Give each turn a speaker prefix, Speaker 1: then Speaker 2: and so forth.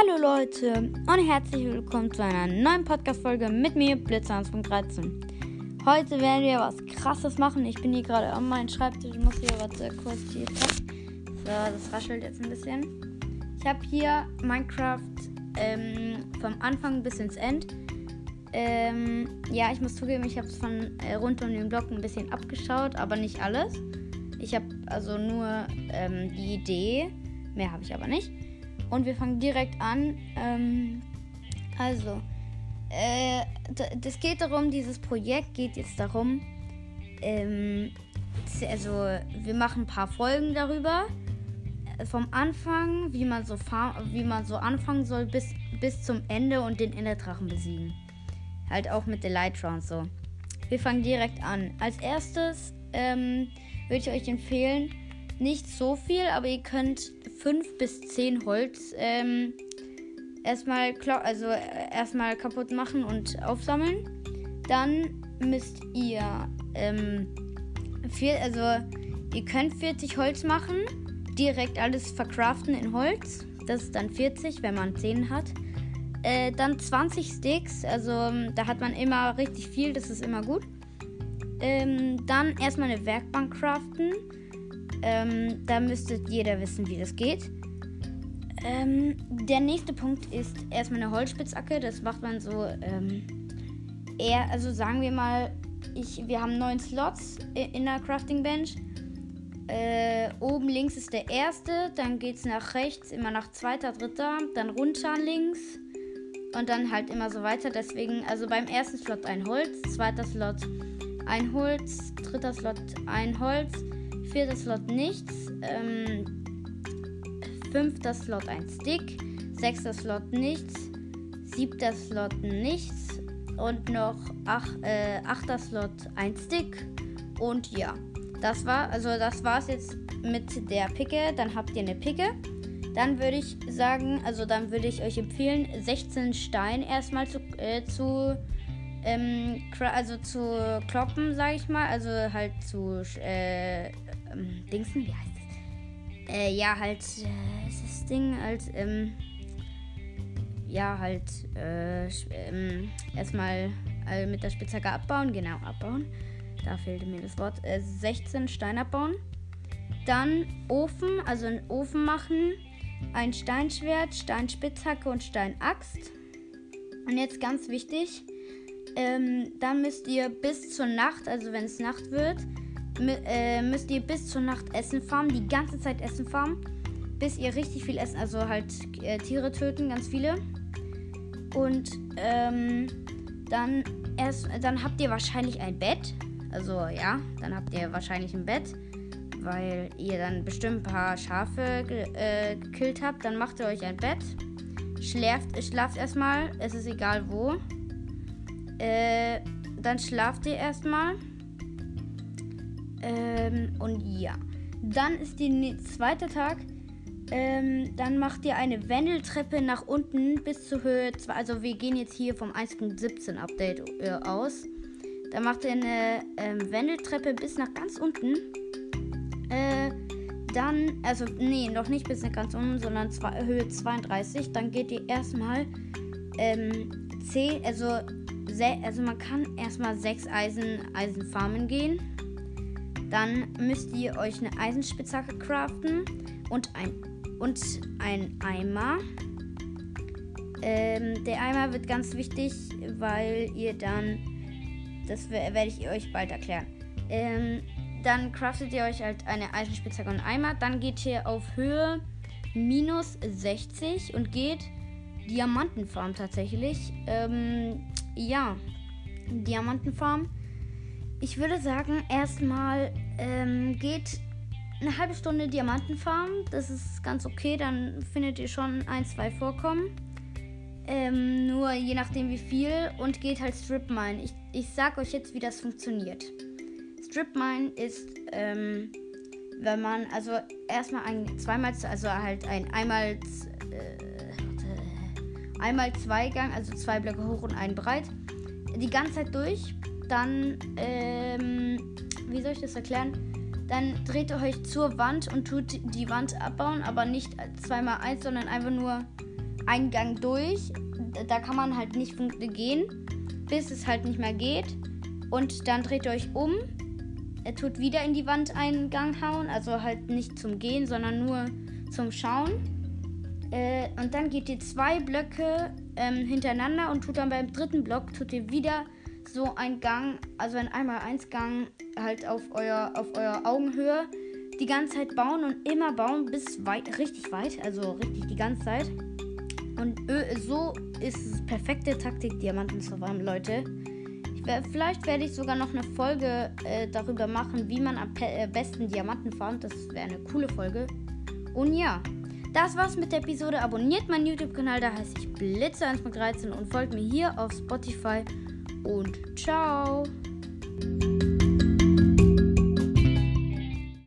Speaker 1: Hallo Leute und herzlich willkommen zu einer neuen Podcast-Folge mit mir, Blitzhans.13. Heute werden wir was krasses machen. Ich bin hier gerade an meinem Schreibtisch. Ich muss hier was kurz hier So, das raschelt jetzt ein bisschen. Ich habe hier Minecraft ähm, vom Anfang bis ins End. Ähm, ja, ich muss zugeben, ich habe es von äh, rund um den Block ein bisschen abgeschaut, aber nicht alles. Ich habe also nur ähm, die Idee. Mehr habe ich aber nicht. Und wir fangen direkt an. Ähm, also, äh, das geht darum, dieses Projekt geht jetzt darum, ähm, also wir machen ein paar Folgen darüber. Äh, vom Anfang, wie man so, wie man so anfangen soll, bis, bis zum Ende und den Enderdrachen besiegen. Halt auch mit der Elytra und so. Wir fangen direkt an. Als erstes ähm, würde ich euch empfehlen, nicht so viel, aber ihr könnt 5 bis 10 Holz ähm, erstmal also äh, erstmal kaputt machen und aufsammeln. Dann müsst ihr ähm, vier, also ihr könnt 40 Holz machen, direkt alles verkraften in Holz. Das ist dann 40, wenn man 10 hat. Äh, dann 20 Sticks, also ähm, da hat man immer richtig viel, das ist immer gut. Ähm, dann erstmal eine Werkbank craften. Ähm, da müsste jeder wissen, wie das geht. Ähm, der nächste Punkt ist erstmal eine Holzspitzacke. Das macht man so ähm, eher, also sagen wir mal, ich, wir haben neun Slots in der Crafting Bench. Äh, oben links ist der erste, dann geht es nach rechts, immer nach zweiter, dritter, dann runter links und dann halt immer so weiter. Deswegen, also beim ersten Slot ein Holz, zweiter Slot ein Holz, dritter Slot ein Holz, vierter Slot nichts, ähm, fünfter Slot ein Stick, sechster Slot nichts, siebter Slot nichts und noch ach, äh, achter Slot ein Stick und ja, das war also das war's jetzt mit der Picke. Dann habt ihr eine Picke. Dann würde ich sagen, also dann würde ich euch empfehlen, 16 Stein erstmal zu, äh, zu ähm, also zu kloppen, sage ich mal. Also halt zu äh, ähm, Dingsen, wie heißt das? Äh, ja, halt, äh, ist das Ding halt, ähm, ja, halt, äh, ähm, erstmal äh, mit der Spitzhacke abbauen, genau, abbauen. Da fehlte mir das Wort. Äh, 16 Stein abbauen. Dann Ofen, also einen Ofen machen. Ein Steinschwert, Steinspitzhacke und Steinaxt. Und jetzt ganz wichtig, ähm, dann müsst ihr bis zur Nacht, also wenn es Nacht wird, äh, müsst ihr bis zur Nacht Essen farmen, die ganze Zeit Essen farmen, bis ihr richtig viel essen, also halt äh, Tiere töten, ganz viele. Und ähm, dann erst, dann habt ihr wahrscheinlich ein Bett. Also ja, dann habt ihr wahrscheinlich ein Bett, weil ihr dann bestimmt ein paar Schafe äh, gekillt habt. Dann macht ihr euch ein Bett, schläft, schlaft erstmal, es ist egal wo. Äh, dann schlaft ihr erstmal. Ähm, und ja. Dann ist der zweite Tag. Ähm, dann macht ihr eine Wendeltreppe nach unten bis zur Höhe 2. Also wir gehen jetzt hier vom 1.17 Update äh, aus. Dann macht ihr eine ähm, Wendeltreppe bis nach ganz unten. Äh, dann, also nee, noch nicht bis nach ganz unten, sondern zwei, Höhe 32. Dann geht ihr erstmal ähm, 10, also, also man kann erstmal 6 Eisen, Eisenfarmen gehen. Dann müsst ihr euch eine Eisenspitzhacke craften und ein, und ein Eimer. Ähm, der Eimer wird ganz wichtig, weil ihr dann, das werde ich euch bald erklären. Ähm, dann craftet ihr euch halt eine Eisenspitzhacke und Eimer. Dann geht ihr auf Höhe minus 60 und geht Diamantenfarm tatsächlich. Ähm, ja, Diamantenfarm. Ich würde sagen, erstmal ähm, geht eine halbe Stunde Diamantenfarm. Das ist ganz okay. Dann findet ihr schon ein, zwei Vorkommen. Ähm, nur je nachdem wie viel. Und geht halt Strip Mine. Ich, ich sag euch jetzt, wie das funktioniert. Strip Mine ist, ähm, wenn man, also erstmal ein, zweimal, also halt ein einmal, äh, einmal zwei Gang, also zwei Blöcke hoch und einen breit. Die ganze Zeit durch dann, ähm, wie soll ich das erklären? Dann dreht ihr euch zur Wand und tut die Wand abbauen, aber nicht zweimal eins, sondern einfach nur einen Gang durch. Da kann man halt nicht gehen, bis es halt nicht mehr geht. Und dann dreht ihr euch um. Er tut wieder in die Wand einen Gang hauen. Also halt nicht zum Gehen, sondern nur zum Schauen. Äh, und dann geht ihr zwei Blöcke ähm, hintereinander und tut dann beim dritten Block, tut ihr wieder so einen Gang, also ein 1x1 Gang halt auf euer, auf euer Augenhöhe die ganze Zeit bauen und immer bauen bis weit, richtig weit, also richtig die ganze Zeit. Und so ist es perfekte Taktik, Diamanten zu farmen, Leute. Wär, vielleicht werde ich sogar noch eine Folge äh, darüber machen, wie man am äh, besten Diamanten farmt. Das wäre eine coole Folge. Und ja, das war's mit der Episode. Abonniert meinen YouTube-Kanal, da heiße ich Blitze113 und folgt mir hier auf Spotify. Und ciao!